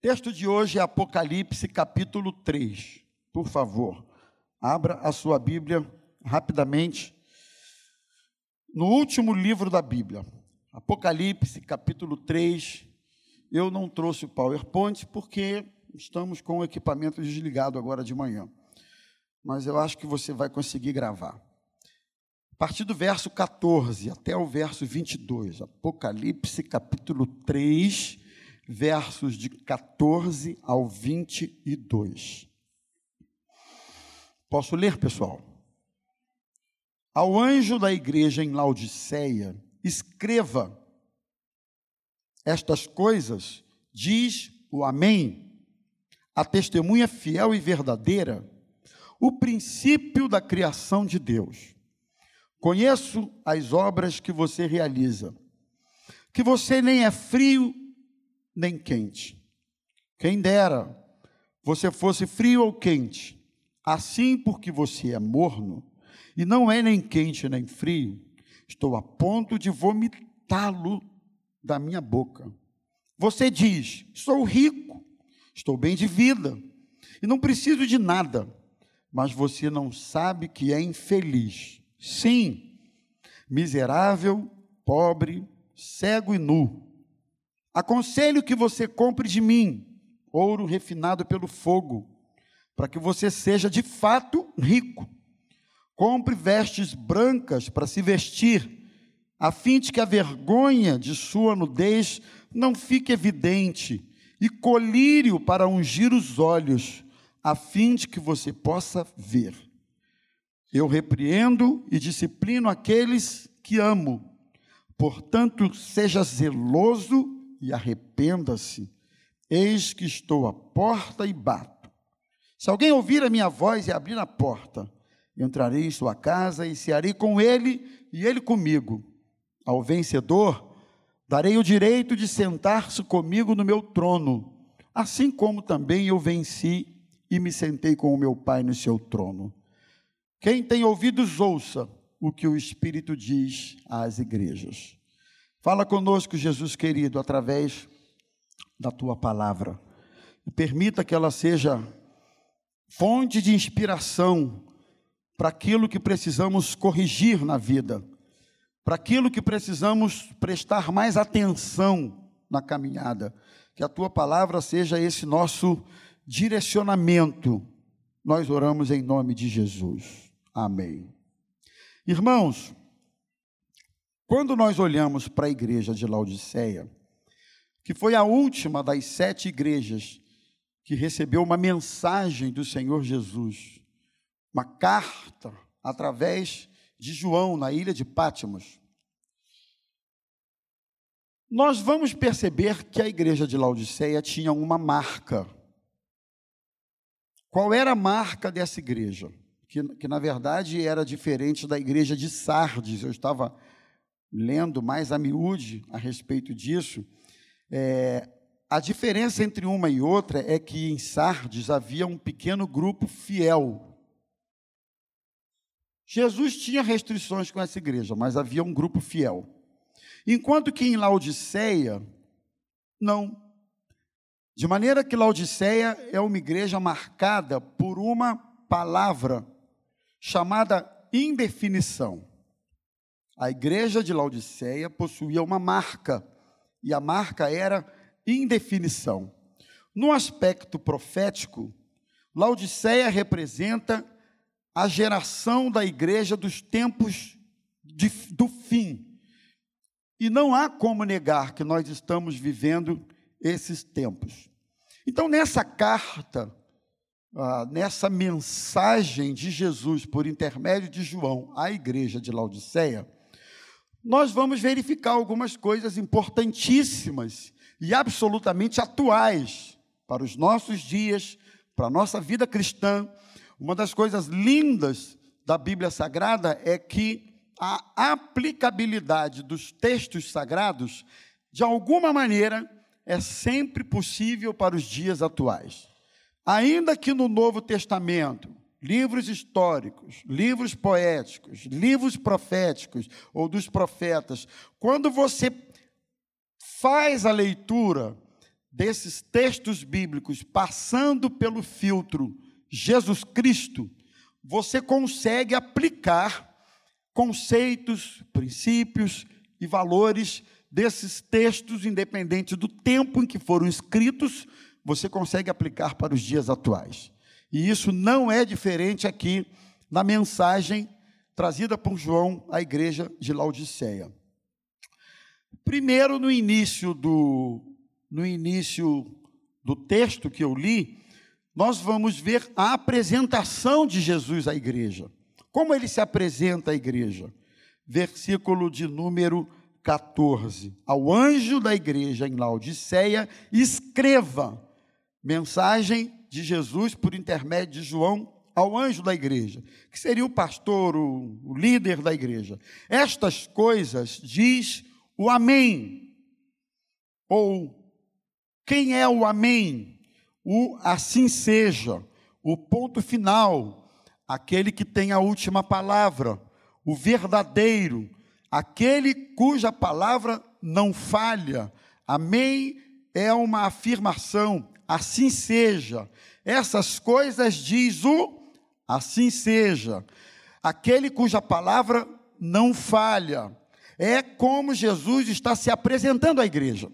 Texto de hoje é Apocalipse, capítulo 3. Por favor, abra a sua Bíblia rapidamente. No último livro da Bíblia, Apocalipse, capítulo 3. Eu não trouxe o PowerPoint porque estamos com o equipamento desligado agora de manhã. Mas eu acho que você vai conseguir gravar. A partir do verso 14 até o verso 22, Apocalipse, capítulo 3 versos de 14 ao 22. Posso ler, pessoal? Ao anjo da igreja em Laodiceia, escreva estas coisas, diz o Amém, a testemunha fiel e verdadeira, o princípio da criação de Deus. Conheço as obras que você realiza, que você nem é frio nem quente. Quem dera você fosse frio ou quente. Assim, porque você é morno e não é nem quente nem frio, estou a ponto de vomitá-lo da minha boca. Você diz: sou rico, estou bem de vida e não preciso de nada, mas você não sabe que é infeliz. Sim, miserável, pobre, cego e nu. Aconselho que você compre de mim ouro refinado pelo fogo, para que você seja de fato rico. Compre vestes brancas para se vestir, a fim de que a vergonha de sua nudez não fique evidente, e colírio para ungir os olhos, a fim de que você possa ver. Eu repreendo e disciplino aqueles que amo. Portanto, seja zeloso e arrependa-se. Eis que estou à porta e bato. Se alguém ouvir a minha voz e abrir a porta, entrarei em sua casa e cearei com ele e ele comigo. Ao vencedor, darei o direito de sentar-se comigo no meu trono, assim como também eu venci e me sentei com o meu Pai no seu trono. Quem tem ouvidos, ouça o que o Espírito diz às igrejas. Fala conosco, Jesus querido, através da tua palavra. E permita que ela seja fonte de inspiração para aquilo que precisamos corrigir na vida, para aquilo que precisamos prestar mais atenção na caminhada. Que a tua palavra seja esse nosso direcionamento. Nós oramos em nome de Jesus. Amém. Irmãos, quando nós olhamos para a igreja de Laodiceia, que foi a última das sete igrejas que recebeu uma mensagem do Senhor Jesus, uma carta através de João na ilha de Pátimos, nós vamos perceber que a igreja de Laodiceia tinha uma marca. Qual era a marca dessa igreja? Que, que na verdade era diferente da igreja de Sardes. Eu estava lendo mais a miúde a respeito disso, é, a diferença entre uma e outra é que em Sardes havia um pequeno grupo fiel. Jesus tinha restrições com essa igreja, mas havia um grupo fiel. Enquanto que em Laodiceia, não. De maneira que Laodiceia é uma igreja marcada por uma palavra chamada indefinição. A igreja de Laodiceia possuía uma marca, e a marca era indefinição. No aspecto profético, Laodiceia representa a geração da igreja dos tempos de, do fim. E não há como negar que nós estamos vivendo esses tempos. Então, nessa carta, ah, nessa mensagem de Jesus por intermédio de João à igreja de Laodiceia, nós vamos verificar algumas coisas importantíssimas e absolutamente atuais para os nossos dias, para a nossa vida cristã. Uma das coisas lindas da Bíblia Sagrada é que a aplicabilidade dos textos sagrados, de alguma maneira, é sempre possível para os dias atuais. Ainda que no Novo Testamento livros históricos, livros poéticos, livros proféticos ou dos profetas, quando você faz a leitura desses textos bíblicos, passando pelo filtro Jesus Cristo, você consegue aplicar conceitos, princípios e valores desses textos, independente do tempo em que foram escritos, você consegue aplicar para os dias atuais. E isso não é diferente aqui na mensagem trazida por João à igreja de Laodiceia. Primeiro, no início do, no início do texto que eu li, nós vamos ver a apresentação de Jesus à igreja. Como ele se apresenta à igreja? Versículo de número 14. Ao anjo da igreja em Laodiceia, escreva mensagem de Jesus por intermédio de João ao anjo da igreja, que seria o pastor, o, líder da igreja. Estas coisas diz o Amém. Ou quem é o Amém? O assim seja, o ponto final, aquele que tem a última palavra, o verdadeiro, aquele cuja palavra não falha. Amém é uma afirmação, assim seja. Essas coisas diz o assim seja. Aquele cuja palavra não falha. É como Jesus está se apresentando à igreja.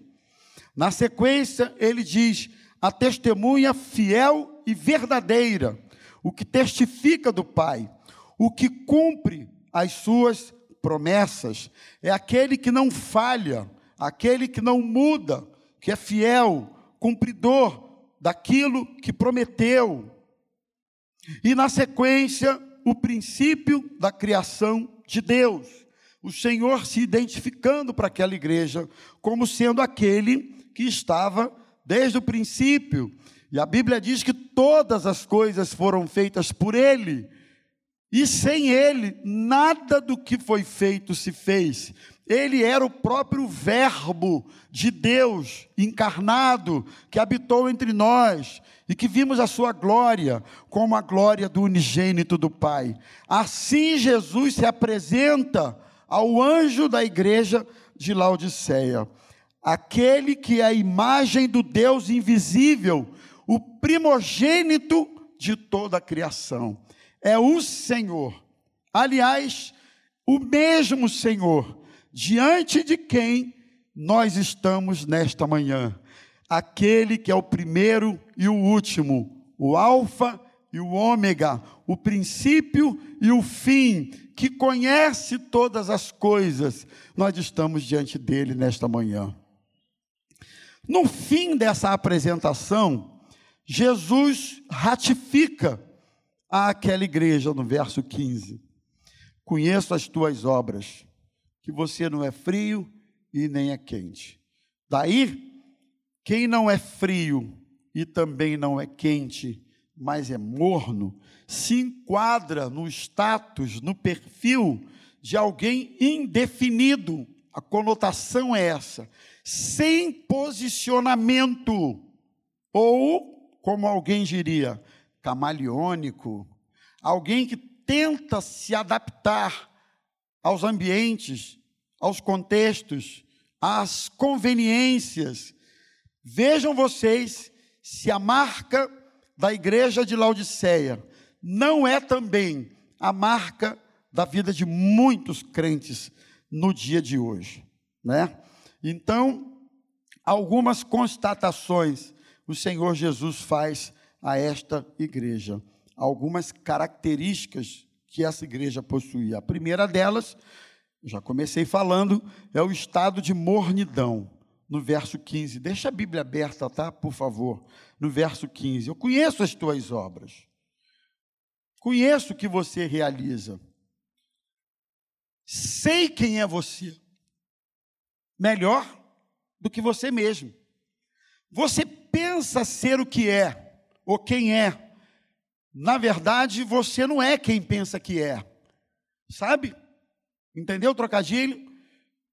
Na sequência, ele diz: a testemunha fiel e verdadeira, o que testifica do Pai, o que cumpre as suas promessas, é aquele que não falha, aquele que não muda, que é fiel, cumpridor daquilo que prometeu. E na sequência, o princípio da criação de Deus. O Senhor se identificando para aquela igreja como sendo aquele que estava desde o princípio. E a Bíblia diz que todas as coisas foram feitas por Ele. E sem Ele, nada do que foi feito se fez. Ele era o próprio Verbo de Deus encarnado que habitou entre nós e que vimos a sua glória como a glória do unigênito do Pai. Assim Jesus se apresenta ao anjo da igreja de Laodiceia, aquele que é a imagem do Deus invisível, o primogênito de toda a criação. É o Senhor. Aliás, o mesmo Senhor diante de quem nós estamos nesta manhã. Aquele que é o primeiro e o último, o Alfa e o Ômega, o princípio e o fim, que conhece todas as coisas, nós estamos diante dele nesta manhã. No fim dessa apresentação, Jesus ratifica àquela igreja no verso 15: Conheço as tuas obras que você não é frio e nem é quente. Daí, quem não é frio e também não é quente, mas é morno, se enquadra no status, no perfil de alguém indefinido. A conotação é essa, sem posicionamento, ou, como alguém diria, camaleônico, alguém que tenta se adaptar aos ambientes, aos contextos, às conveniências. Vejam vocês se a marca da igreja de Laodiceia não é também a marca da vida de muitos crentes no dia de hoje, né? Então, algumas constatações o Senhor Jesus faz a esta igreja, algumas características que essa igreja possuía. A primeira delas, já comecei falando, é o estado de mornidão, no verso 15. Deixa a Bíblia aberta, tá? Por favor. No verso 15. Eu conheço as tuas obras. Conheço o que você realiza. Sei quem é você. Melhor do que você mesmo. Você pensa ser o que é, ou quem é, na verdade, você não é quem pensa que é. Sabe? Entendeu o trocadilho?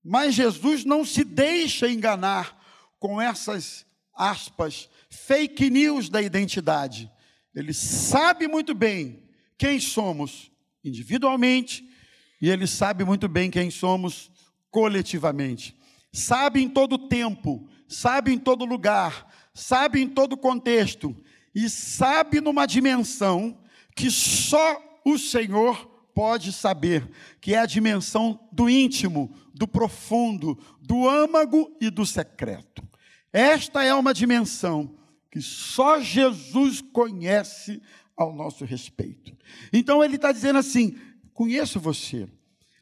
Mas Jesus não se deixa enganar com essas aspas, fake news da identidade. Ele sabe muito bem quem somos individualmente e ele sabe muito bem quem somos coletivamente. Sabe em todo tempo sabe em todo lugar, sabe em todo contexto e sabe numa dimensão que só o Senhor pode saber, que é a dimensão do íntimo, do profundo, do âmago e do secreto. Esta é uma dimensão que só Jesus conhece ao nosso respeito. Então ele está dizendo assim: conheço você,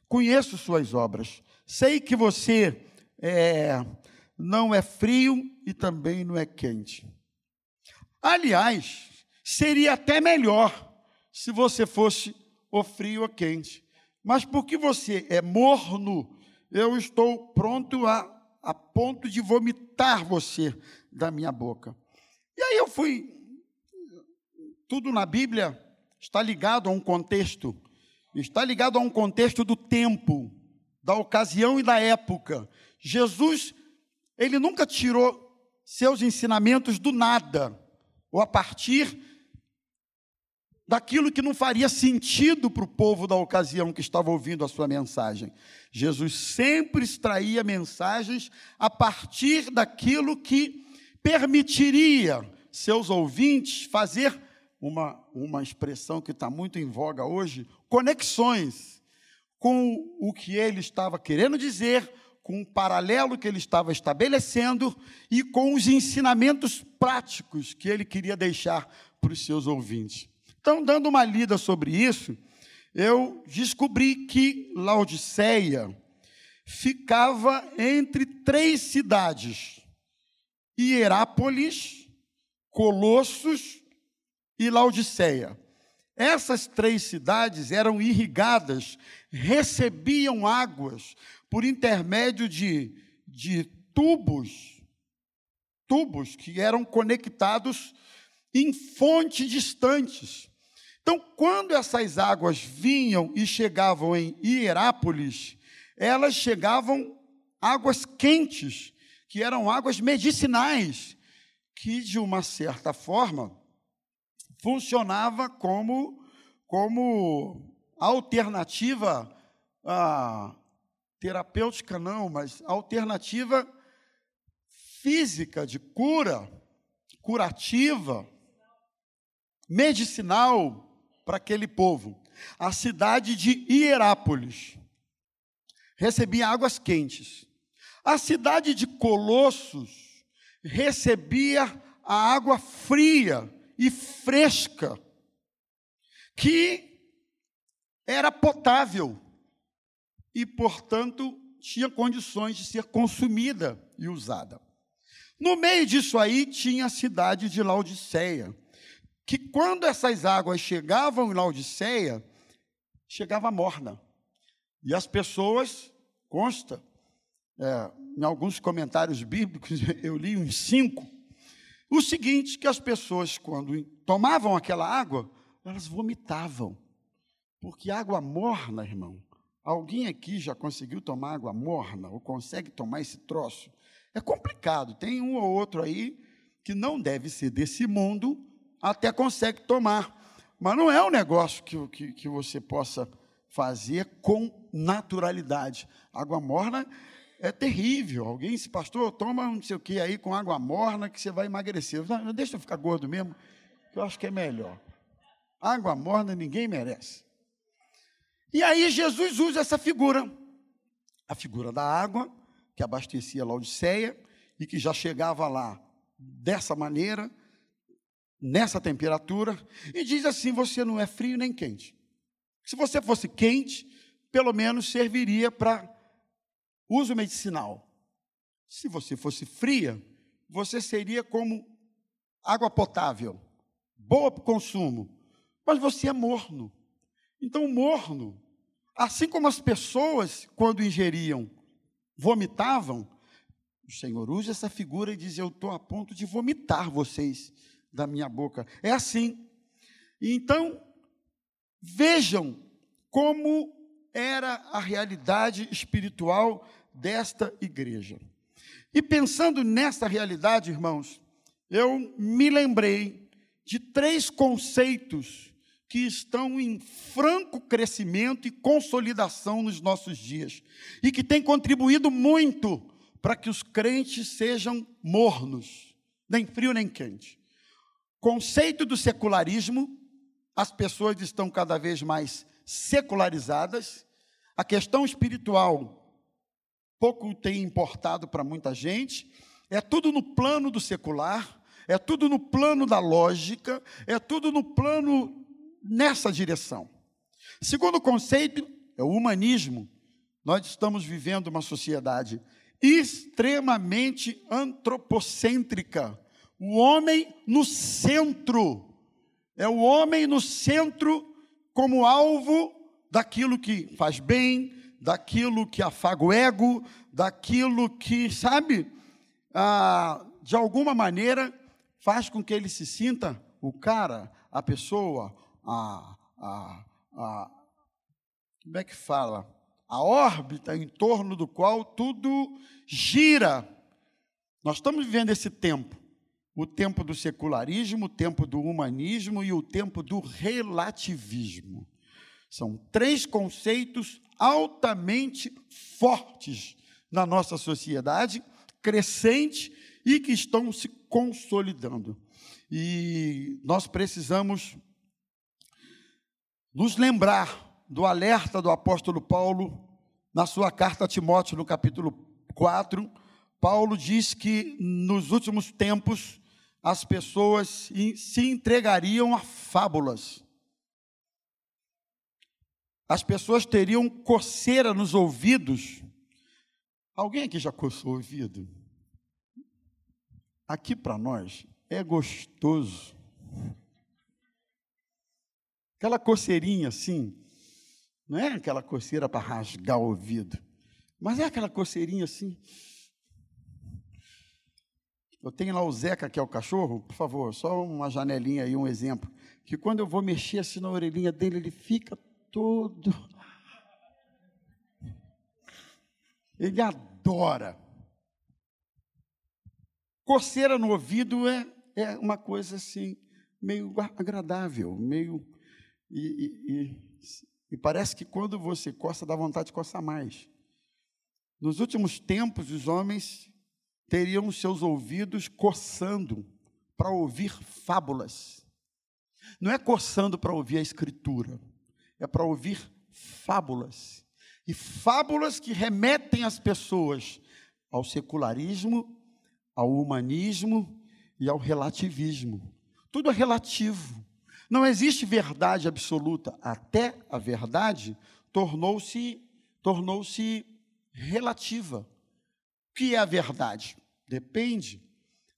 conheço suas obras, sei que você é, não é frio e também não é quente. Aliás, seria até melhor se você fosse ou frio ou quente. Mas porque você é morno, eu estou pronto a, a ponto de vomitar você da minha boca. E aí eu fui. Tudo na Bíblia está ligado a um contexto, está ligado a um contexto do tempo, da ocasião e da época. Jesus, ele nunca tirou seus ensinamentos do nada, ou a partir daquilo que não faria sentido para o povo da ocasião que estava ouvindo a sua mensagem. Jesus sempre extraía mensagens a partir daquilo que permitiria seus ouvintes fazer uma, uma expressão que está muito em voga hoje, conexões com o que ele estava querendo dizer, com o paralelo que ele estava estabelecendo e com os ensinamentos práticos que ele queria deixar para os seus ouvintes. Então, dando uma lida sobre isso, eu descobri que Laodiceia ficava entre três cidades: Hierápolis, Colossos e Laodiceia. Essas três cidades eram irrigadas, recebiam águas por intermédio de, de tubos, tubos que eram conectados em fontes distantes. Então, quando essas águas vinham e chegavam em Hierápolis, elas chegavam águas quentes, que eram águas medicinais, que de uma certa forma funcionava como como alternativa a terapêutica não, mas alternativa física de cura, curativa, medicinal para aquele povo. A cidade de Hierápolis recebia águas quentes. A cidade de Colossos recebia a água fria e fresca, que era potável e, portanto, tinha condições de ser consumida e usada. No meio disso aí tinha a cidade de Laodiceia, que quando essas águas chegavam em Laodiceia, chegava morna. E as pessoas, consta, é, em alguns comentários bíblicos, eu li uns cinco, o seguinte, que as pessoas, quando tomavam aquela água, elas vomitavam. Porque água morna, irmão, alguém aqui já conseguiu tomar água morna, ou consegue tomar esse troço? É complicado, tem um ou outro aí que não deve ser desse mundo, até consegue tomar. Mas não é um negócio que, que, que você possa fazer com naturalidade. Água morna é terrível. Alguém se pastor, toma não sei o que aí com água morna que você vai emagrecer. Não, deixa eu ficar gordo mesmo, que eu acho que é melhor. Água morna ninguém merece. E aí Jesus usa essa figura, a figura da água, que abastecia Laodiceia e que já chegava lá dessa maneira, nessa temperatura, e diz assim: você não é frio nem quente. Se você fosse quente, pelo menos serviria para uso medicinal. Se você fosse fria, você seria como água potável, boa para o consumo, mas você é morno. Então, morno, assim como as pessoas, quando ingeriam, vomitavam, o Senhor usa essa figura e diz: Eu estou a ponto de vomitar vocês da minha boca. É assim. Então, vejam como era a realidade espiritual desta igreja. E pensando nessa realidade, irmãos, eu me lembrei de três conceitos que estão em franco crescimento e consolidação nos nossos dias e que têm contribuído muito para que os crentes sejam mornos, nem frio nem quente. Conceito do secularismo, as pessoas estão cada vez mais secularizadas, a questão espiritual pouco tem importado para muita gente, é tudo no plano do secular, é tudo no plano da lógica, é tudo no plano nessa direção. Segundo conceito é o humanismo. Nós estamos vivendo uma sociedade extremamente antropocêntrica. O homem no centro. É o homem no centro como alvo daquilo que faz bem, daquilo que afaga o ego, daquilo que, sabe, ah, de alguma maneira faz com que ele se sinta o cara, a pessoa, a, a, a como é que fala? A órbita em torno do qual tudo gira. Nós estamos vivendo esse tempo. O tempo do secularismo, o tempo do humanismo e o tempo do relativismo. São três conceitos altamente fortes na nossa sociedade, crescente e que estão se consolidando. E nós precisamos nos lembrar do alerta do apóstolo Paulo na sua carta a Timóteo, no capítulo 4. Paulo diz que nos últimos tempos as pessoas se entregariam a fábulas. As pessoas teriam coceira nos ouvidos. Alguém aqui já coçou o ouvido? Aqui para nós é gostoso. Aquela coceirinha assim, não é aquela coceira para rasgar o ouvido, mas é aquela coceirinha assim. Eu tenho lá o Zeca, que é o cachorro, por favor, só uma janelinha aí, um exemplo. Que quando eu vou mexer assim na orelhinha dele, ele fica todo. Ele adora. Coceira no ouvido é, é uma coisa assim, meio agradável, meio. E, e, e parece que quando você coça, dá vontade de coçar mais. Nos últimos tempos, os homens teriam seus ouvidos coçando para ouvir fábulas. Não é coçando para ouvir a escritura, é para ouvir fábulas. E fábulas que remetem as pessoas ao secularismo, ao humanismo e ao relativismo. Tudo é relativo. Não existe verdade absoluta, até a verdade tornou-se tornou-se relativa. O que é a verdade? Depende.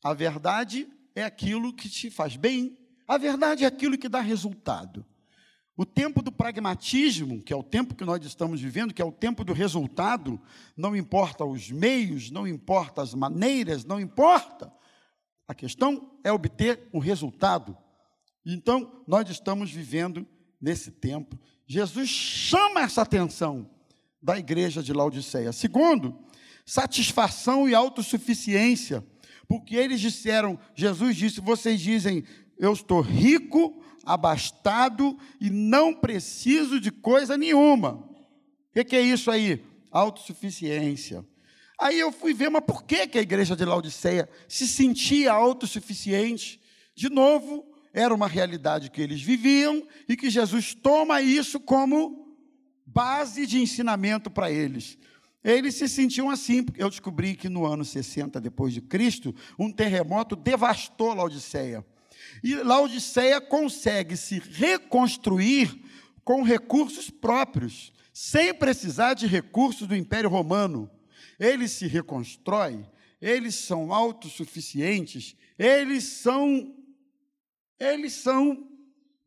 A verdade é aquilo que te faz bem, a verdade é aquilo que dá resultado. O tempo do pragmatismo, que é o tempo que nós estamos vivendo, que é o tempo do resultado, não importa os meios, não importa as maneiras, não importa. A questão é obter um resultado. Então, nós estamos vivendo nesse tempo. Jesus chama essa atenção da igreja de Laodiceia. Segundo, satisfação e autossuficiência. Porque eles disseram, Jesus disse: vocês dizem, eu estou rico, abastado e não preciso de coisa nenhuma. O que, é isso aí? Autossuficiência. Aí eu fui ver, mas por que, que a igreja de Laodiceia se sentia autossuficiente? De novo, era uma realidade que eles viviam e que Jesus toma isso como base de ensinamento para eles. Eles se sentiam assim, porque eu descobri que no ano 60 depois de Cristo, um terremoto devastou Laodiceia. E Laodiceia consegue se reconstruir com recursos próprios, sem precisar de recursos do Império Romano. Ele se reconstrói, eles são autossuficientes, eles são eles são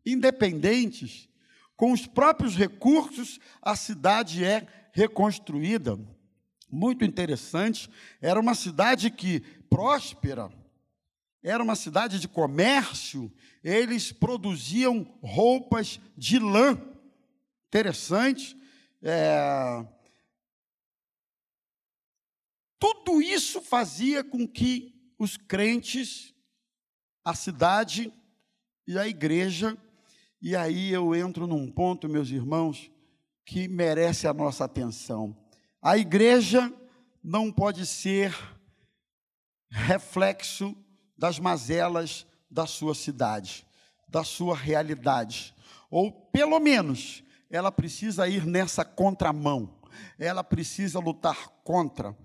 independentes. Com os próprios recursos, a cidade é reconstruída. Muito interessante. Era uma cidade que próspera, era uma cidade de comércio, eles produziam roupas de lã. Interessante. É... Tudo isso fazia com que os crentes, a cidade, e a igreja, e aí eu entro num ponto, meus irmãos, que merece a nossa atenção. A igreja não pode ser reflexo das mazelas da sua cidade, da sua realidade. Ou, pelo menos, ela precisa ir nessa contramão, ela precisa lutar contra.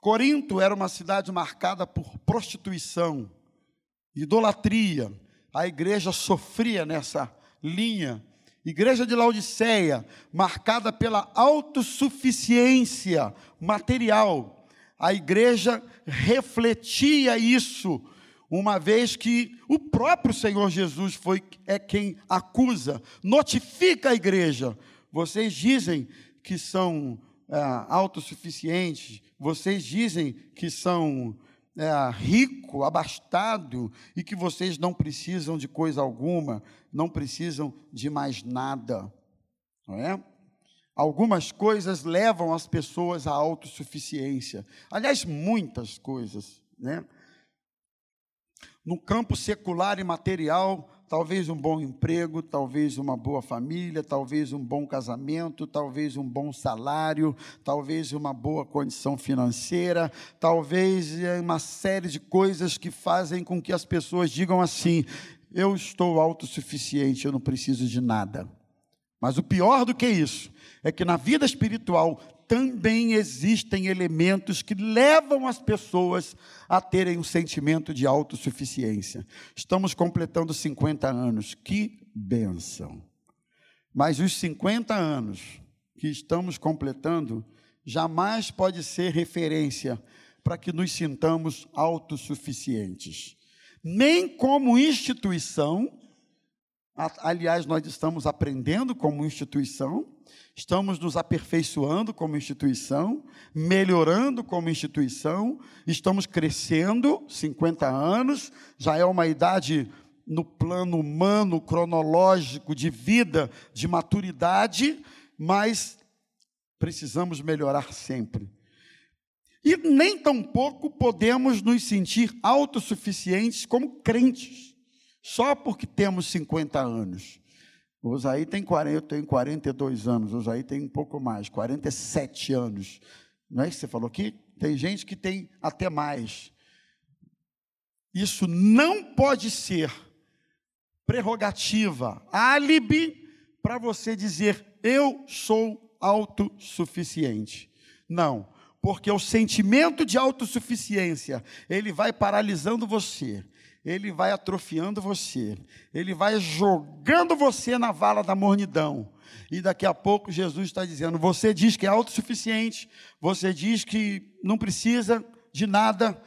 Corinto era uma cidade marcada por prostituição, idolatria. A igreja sofria nessa linha. Igreja de Laodiceia, marcada pela autossuficiência material. A igreja refletia isso, uma vez que o próprio Senhor Jesus foi é quem acusa, notifica a igreja. Vocês dizem que são é, autossuficientes, vocês dizem que são é, rico, abastado e que vocês não precisam de coisa alguma, não precisam de mais nada, não é? Algumas coisas levam as pessoas à autossuficiência. Aliás, muitas coisas, né? No campo secular e material, talvez um bom emprego, talvez uma boa família, talvez um bom casamento, talvez um bom salário, talvez uma boa condição financeira, talvez é, uma série de coisas que fazem com que as pessoas digam assim: eu estou autossuficiente, eu não preciso de nada. Mas o pior do que isso é que na vida espiritual também existem elementos que levam as pessoas a terem um sentimento de autossuficiência. Estamos completando 50 anos, que benção. Mas os 50 anos que estamos completando jamais pode ser referência para que nos sintamos autossuficientes. Nem como instituição, aliás, nós estamos aprendendo como instituição, estamos nos aperfeiçoando como instituição, melhorando como instituição, estamos crescendo, 50 anos, já é uma idade no plano humano, cronológico, de vida, de maturidade, mas precisamos melhorar sempre. E nem tampouco podemos nos sentir autossuficientes como crentes, só porque temos 50 anos. O Osaí tem 40, eu tenho 42 anos, o Osaí tem um pouco mais, 47 anos. Não é isso que você falou aqui? Tem gente que tem até mais. Isso não pode ser prerrogativa, álibi para você dizer eu sou autossuficiente. Não, porque o sentimento de autossuficiência, ele vai paralisando você ele vai atrofiando você, ele vai jogando você na vala da mornidão. E daqui a pouco Jesus está dizendo: você diz que é autossuficiente, você diz que não precisa de nada,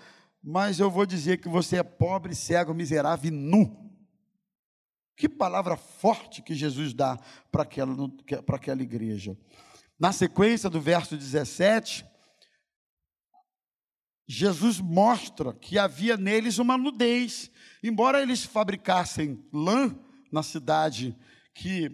mas eu vou dizer que você é pobre, cego, miserável e nu. Que palavra forte que Jesus dá para aquela, para aquela igreja. Na sequência do verso 17, Jesus mostra que havia neles uma nudez. Embora eles fabricassem lã na cidade, que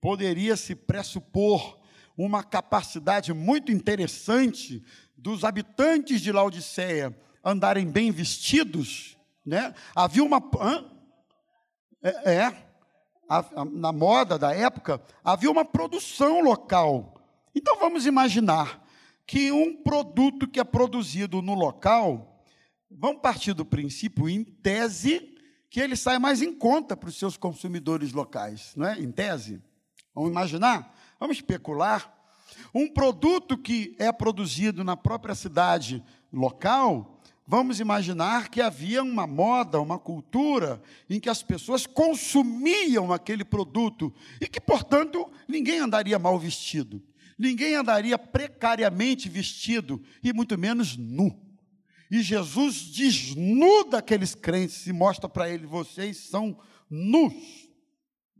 poderia se pressupor uma capacidade muito interessante dos habitantes de Laodiceia andarem bem vestidos, né? Havia uma é, é a, a, na moda da época havia uma produção local. Então vamos imaginar que um produto que é produzido no local, vamos partir do princípio, em tese, que ele sai mais em conta para os seus consumidores locais, não é? Em tese. Vamos imaginar? Vamos especular. Um produto que é produzido na própria cidade local, vamos imaginar que havia uma moda, uma cultura em que as pessoas consumiam aquele produto e que, portanto, ninguém andaria mal vestido ninguém andaria precariamente vestido e muito menos nu. E Jesus desnuda aqueles crentes e mostra para eles: vocês são nus,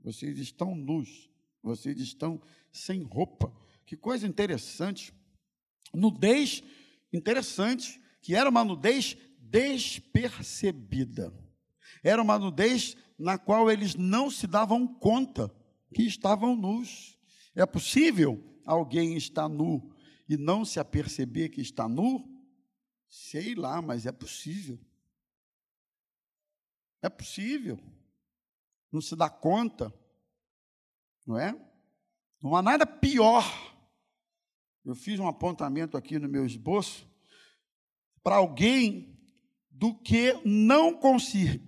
vocês estão nus, vocês estão sem roupa. Que coisa interessante. Nudez interessante, que era uma nudez despercebida. Era uma nudez na qual eles não se davam conta que estavam nus. É possível alguém está nu e não se aperceber que está nu? Sei lá, mas é possível. É possível. Não se dá conta. Não é? Não há nada pior Eu fiz um apontamento aqui no meu esboço para alguém do que não conseguir,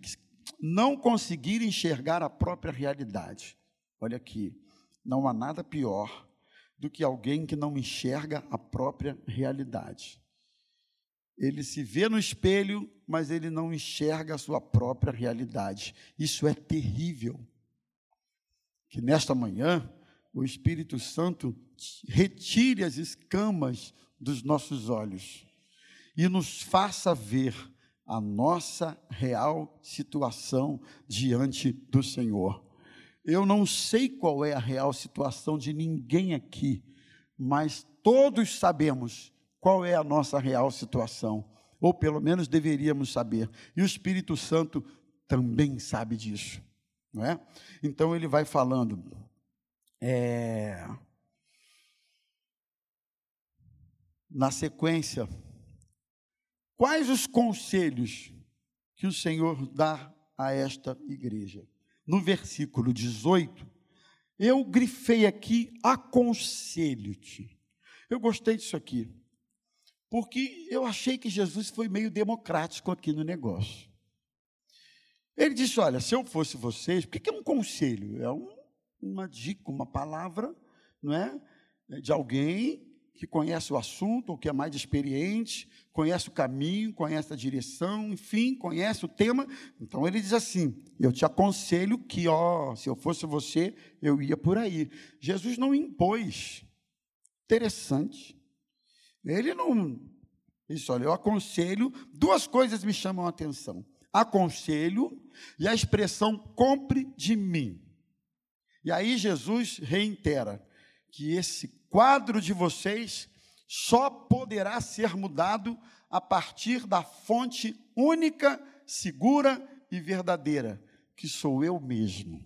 não conseguir enxergar a própria realidade. Olha aqui, não há nada pior do que alguém que não enxerga a própria realidade. Ele se vê no espelho, mas ele não enxerga a sua própria realidade. Isso é terrível. Que nesta manhã o Espírito Santo retire as escamas dos nossos olhos e nos faça ver a nossa real situação diante do Senhor. Eu não sei qual é a real situação de ninguém aqui, mas todos sabemos qual é a nossa real situação, ou pelo menos deveríamos saber. E o Espírito Santo também sabe disso, não é? Então ele vai falando. É, na sequência, quais os conselhos que o Senhor dá a esta igreja? No versículo 18, eu grifei aqui aconselho-te. Eu gostei disso aqui, porque eu achei que Jesus foi meio democrático aqui no negócio. Ele disse: Olha, se eu fosse vocês, o que é um conselho? É um, uma dica, uma palavra, não é? De alguém que conhece o assunto, ou que é mais experiente, conhece o caminho, conhece a direção, enfim, conhece o tema. Então ele diz assim: Eu te aconselho que, ó, se eu fosse você, eu ia por aí. Jesus não impôs. Interessante. Ele não. Isso, olha, eu aconselho. Duas coisas me chamam a atenção: aconselho e a expressão compre de mim. E aí Jesus reitera que esse quadro de vocês só poderá ser mudado a partir da fonte única, segura e verdadeira, que sou eu mesmo.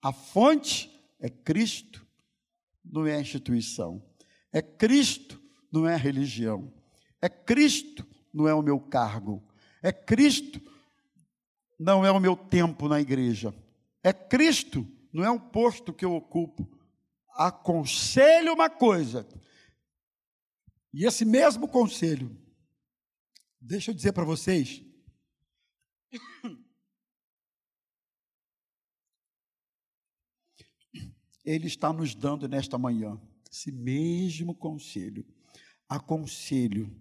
A fonte é Cristo, não é instituição. É Cristo, não é religião. É Cristo, não é o meu cargo. É Cristo, não é o meu tempo na igreja. É Cristo, não é o posto que eu ocupo aconselho uma coisa, e esse mesmo conselho, deixa eu dizer para vocês, ele está nos dando nesta manhã esse mesmo conselho. Aconselho.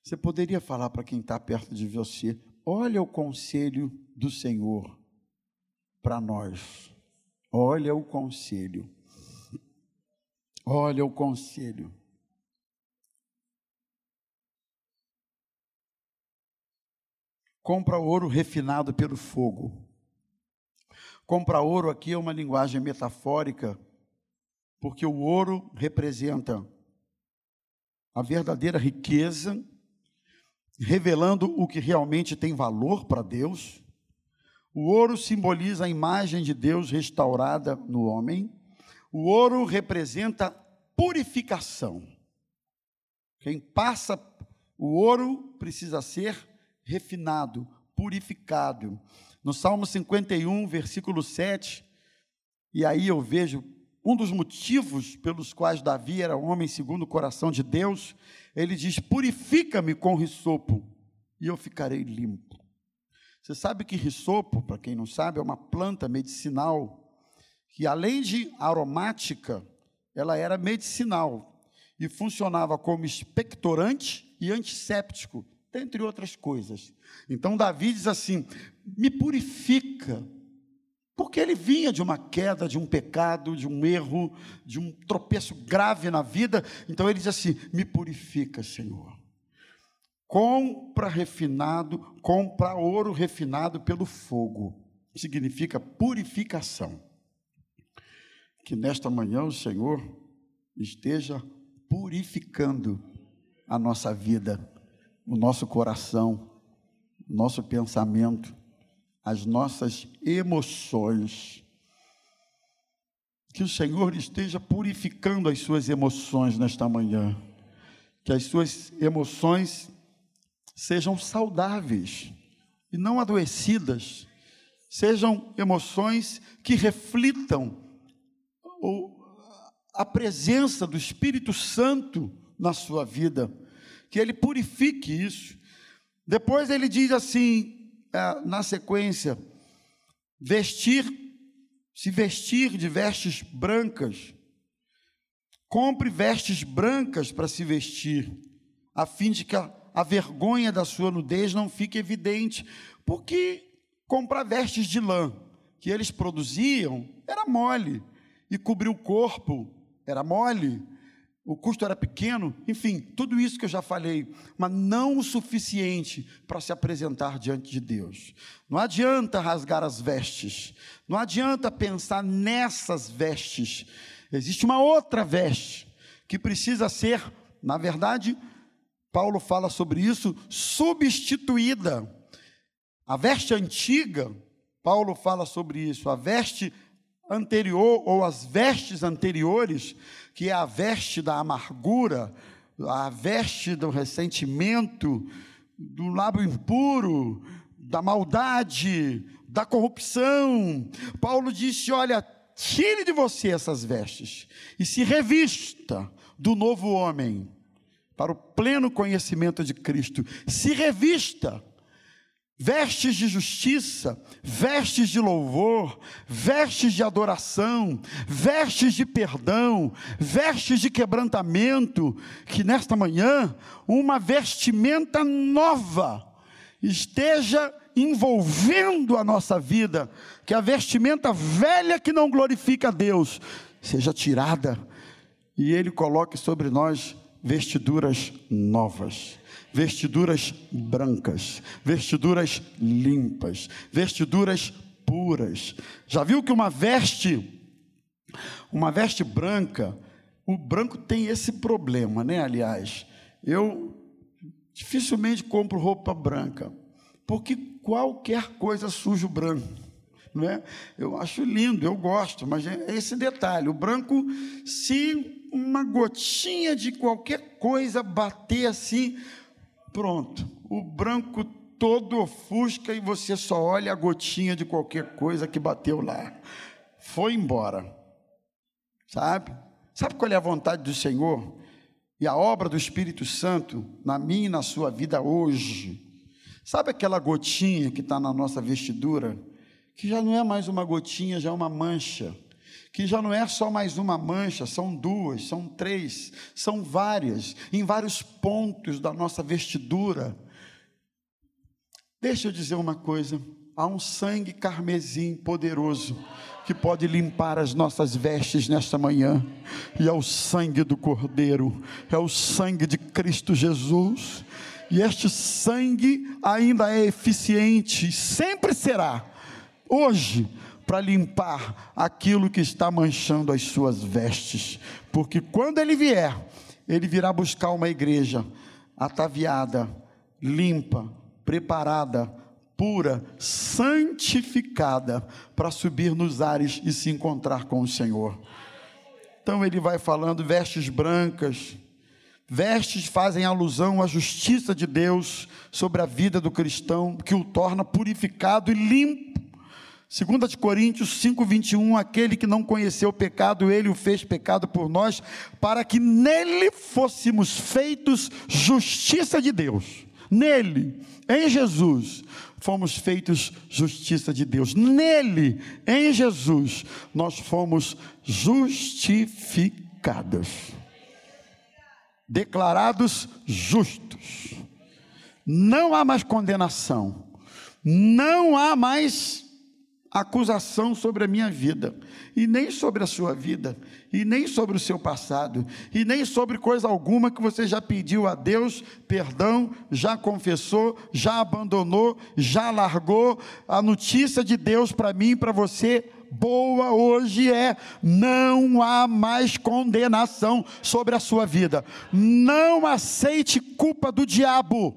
Você poderia falar para quem está perto de você: olha o conselho do Senhor para nós. Olha o conselho. Olha o conselho. Compra ouro refinado pelo fogo. Compra ouro aqui é uma linguagem metafórica, porque o ouro representa a verdadeira riqueza, revelando o que realmente tem valor para Deus o ouro simboliza a imagem de Deus restaurada no homem. O ouro representa purificação. Quem passa o ouro precisa ser refinado, purificado. No Salmo 51, versículo 7, e aí eu vejo um dos motivos pelos quais Davi era homem segundo o coração de Deus, ele diz: Purifica-me com risopo, e eu ficarei limpo. Você sabe que risopo, para quem não sabe, é uma planta medicinal que, além de aromática, ela era medicinal e funcionava como expectorante e antisséptico, entre outras coisas. Então, Davi diz assim: me purifica, porque ele vinha de uma queda, de um pecado, de um erro, de um tropeço grave na vida. Então, ele diz assim: me purifica, Senhor compra refinado, compra ouro refinado pelo fogo. Significa purificação. Que nesta manhã o Senhor esteja purificando a nossa vida, o nosso coração, o nosso pensamento, as nossas emoções. Que o Senhor esteja purificando as suas emoções nesta manhã. Que as suas emoções sejam saudáveis e não adoecidas, sejam emoções que reflitam a presença do Espírito Santo na sua vida, que ele purifique isso. Depois ele diz assim, é, na sequência: vestir, se vestir de vestes brancas, compre vestes brancas para se vestir, a fim de que a, a vergonha da sua nudez não fique evidente, porque comprar vestes de lã que eles produziam era mole, e cobrir o corpo era mole, o custo era pequeno, enfim, tudo isso que eu já falei, mas não o suficiente para se apresentar diante de Deus. Não adianta rasgar as vestes, não adianta pensar nessas vestes. Existe uma outra veste que precisa ser, na verdade, Paulo fala sobre isso, substituída. A veste antiga, Paulo fala sobre isso, a veste anterior ou as vestes anteriores, que é a veste da amargura, a veste do ressentimento, do lábio impuro, da maldade, da corrupção. Paulo disse: Olha, tire de você essas vestes e se revista do novo homem para o pleno conhecimento de Cristo. Se revista vestes de justiça, vestes de louvor, vestes de adoração, vestes de perdão, vestes de quebrantamento, que nesta manhã uma vestimenta nova esteja envolvendo a nossa vida, que a vestimenta velha que não glorifica a Deus seja tirada e Ele coloque sobre nós vestiduras novas vestiduras brancas, vestiduras limpas, vestiduras puras. Já viu que uma veste, uma veste branca, o branco tem esse problema, né? Aliás, eu dificilmente compro roupa branca, porque qualquer coisa suja o branco. Não é? Eu acho lindo, eu gosto, mas é esse detalhe: o branco, se uma gotinha de qualquer coisa bater assim, Pronto, o branco todo ofusca e você só olha a gotinha de qualquer coisa que bateu lá. Foi embora. Sabe? Sabe qual é a vontade do Senhor? E a obra do Espírito Santo na minha e na sua vida hoje. Sabe aquela gotinha que está na nossa vestidura? Que já não é mais uma gotinha, já é uma mancha que já não é só mais uma mancha, são duas, são três, são várias, em vários pontos da nossa vestidura. Deixa eu dizer uma coisa: há um sangue carmesim poderoso que pode limpar as nossas vestes nesta manhã, e é o sangue do Cordeiro, é o sangue de Cristo Jesus, e este sangue ainda é eficiente, sempre será. Hoje, para limpar aquilo que está manchando as suas vestes, porque quando ele vier, ele virá buscar uma igreja ataviada, limpa, preparada, pura, santificada, para subir nos ares e se encontrar com o Senhor. Então ele vai falando vestes brancas, vestes fazem alusão à justiça de Deus sobre a vida do cristão, que o torna purificado e limpo 2 de Coríntios 5, 21, aquele que não conheceu o pecado, ele o fez pecado por nós, para que nele fôssemos feitos justiça de Deus. Nele, em Jesus, fomos feitos justiça de Deus. Nele, em Jesus, nós fomos justificados. Declarados justos. Não há mais condenação. Não há mais acusação sobre a minha vida, e nem sobre a sua vida, e nem sobre o seu passado, e nem sobre coisa alguma que você já pediu a Deus perdão, já confessou, já abandonou, já largou. A notícia de Deus para mim e para você boa hoje é: não há mais condenação sobre a sua vida. Não aceite culpa do diabo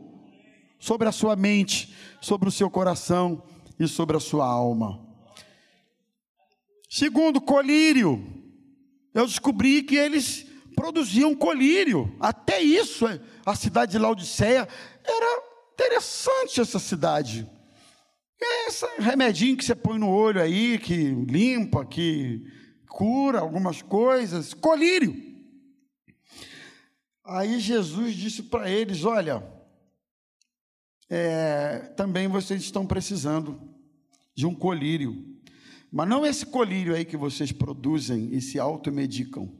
sobre a sua mente, sobre o seu coração e sobre a sua alma. Segundo, colírio. Eu descobri que eles produziam colírio. Até isso, a cidade de Laodiceia era interessante essa cidade. É esse remedinho que você põe no olho aí, que limpa, que cura algumas coisas, colírio. Aí Jesus disse para eles: Olha, é, também vocês estão precisando de um colírio, mas não esse colírio aí que vocês produzem e se automedicam.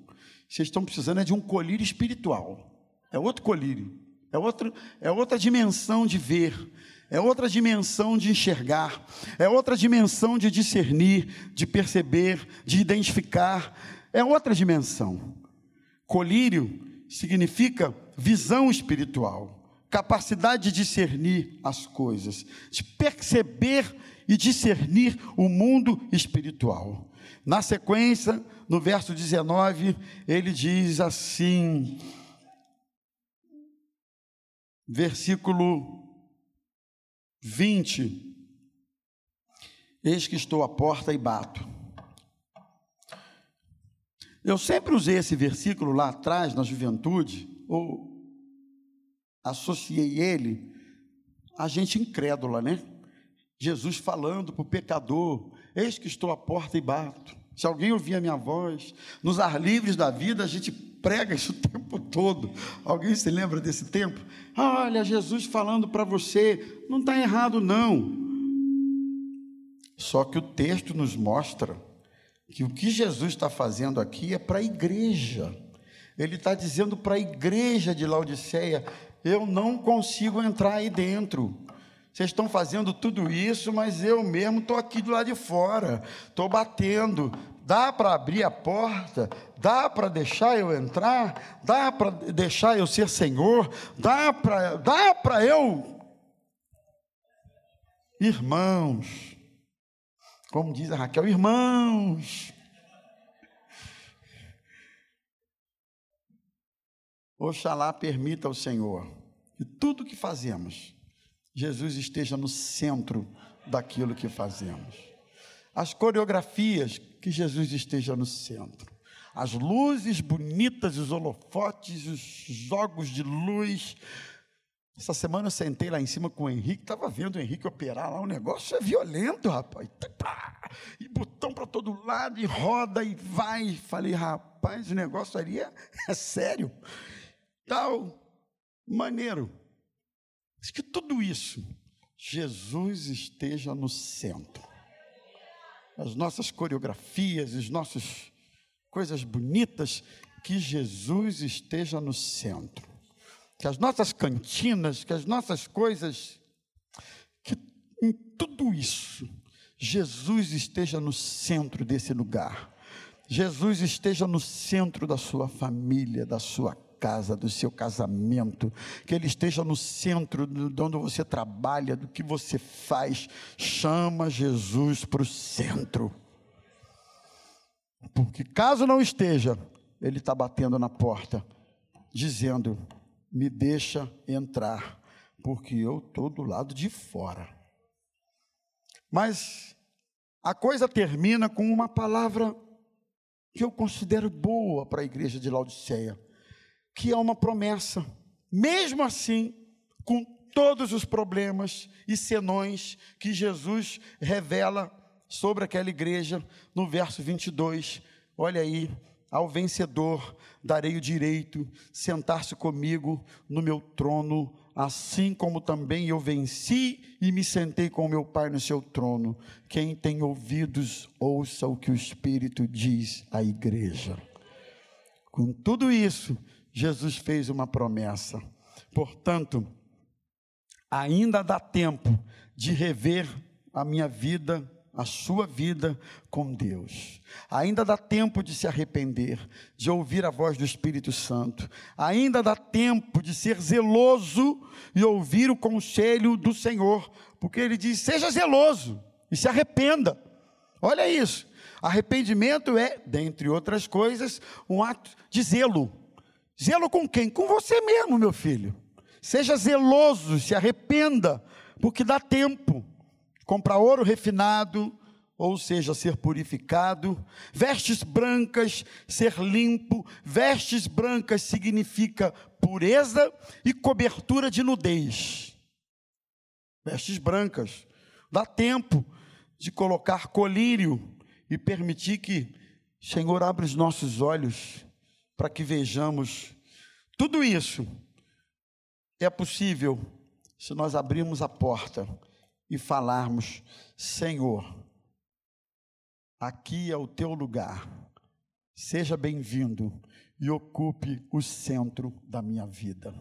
Vocês estão precisando é de um colírio espiritual. É outro colírio, é, outro, é outra dimensão de ver, é outra dimensão de enxergar, é outra dimensão de discernir, de perceber, de identificar, é outra dimensão. Colírio significa visão espiritual, capacidade de discernir as coisas, de perceber e discernir o mundo espiritual. Na sequência, no verso 19, ele diz assim: versículo 20. Eis que estou à porta e bato. Eu sempre usei esse versículo lá atrás, na juventude, ou associei ele a gente incrédula, né? Jesus falando para o pecador: Eis que estou à porta e bato. Se alguém ouvir a minha voz, nos ar livres da vida, a gente prega isso o tempo todo. Alguém se lembra desse tempo? Olha, Jesus falando para você, não está errado, não. Só que o texto nos mostra que o que Jesus está fazendo aqui é para a igreja. Ele está dizendo para a igreja de Laodiceia: eu não consigo entrar aí dentro. Vocês estão fazendo tudo isso, mas eu mesmo estou aqui do lado de fora, estou batendo. Dá para abrir a porta? Dá para deixar eu entrar? Dá para deixar eu ser Senhor? Dá para dá para eu? Irmãos, como diz a Raquel, irmãos. Oxalá permita ao Senhor que tudo que fazemos Jesus esteja no centro daquilo que fazemos. As coreografias, que Jesus esteja no centro. As luzes bonitas, os holofotes, os jogos de luz. Essa semana eu sentei lá em cima com o Henrique, estava vendo o Henrique operar lá, o negócio é violento, rapaz. E botão para todo lado, e roda e vai. Falei, rapaz, o negócio ali é, é sério. Tal, maneiro. Diz que tudo isso, Jesus esteja no centro. As nossas coreografias, as nossas coisas bonitas, que Jesus esteja no centro. Que as nossas cantinas, que as nossas coisas, que em tudo isso, Jesus esteja no centro desse lugar. Jesus esteja no centro da sua família, da sua casa, do seu casamento, que Ele esteja no centro de onde você trabalha, do que você faz. Chama Jesus para o centro. Porque caso não esteja, Ele está batendo na porta, dizendo: Me deixa entrar, porque eu estou do lado de fora. Mas a coisa termina com uma palavra que eu considero boa para a igreja de Laodiceia que é uma promessa. Mesmo assim, com todos os problemas e senões que Jesus revela sobre aquela igreja, no verso 22, olha aí, ao vencedor darei o direito sentar-se comigo no meu trono, assim como também eu venci e me sentei com meu Pai no seu trono. Quem tem ouvidos, ouça o que o Espírito diz à igreja. Com tudo isso, Jesus fez uma promessa. Portanto, ainda dá tempo de rever a minha vida, a sua vida com Deus. Ainda dá tempo de se arrepender, de ouvir a voz do Espírito Santo. Ainda dá tempo de ser zeloso e ouvir o conselho do Senhor, porque ele diz: seja zeloso e se arrependa. Olha isso. Arrependimento é, dentre outras coisas, um ato de zelo Zelo com quem? Com você mesmo, meu filho. Seja zeloso, se arrependa, porque dá tempo. Comprar ouro refinado, ou seja, ser purificado. Vestes brancas, ser limpo. Vestes brancas significa pureza e cobertura de nudez. Vestes brancas. Dá tempo de colocar colírio e permitir que Senhor, abre os nossos olhos para que vejamos tudo isso. É possível se nós abrirmos a porta e falarmos: Senhor, aqui é o teu lugar, seja bem-vindo e ocupe o centro da minha vida.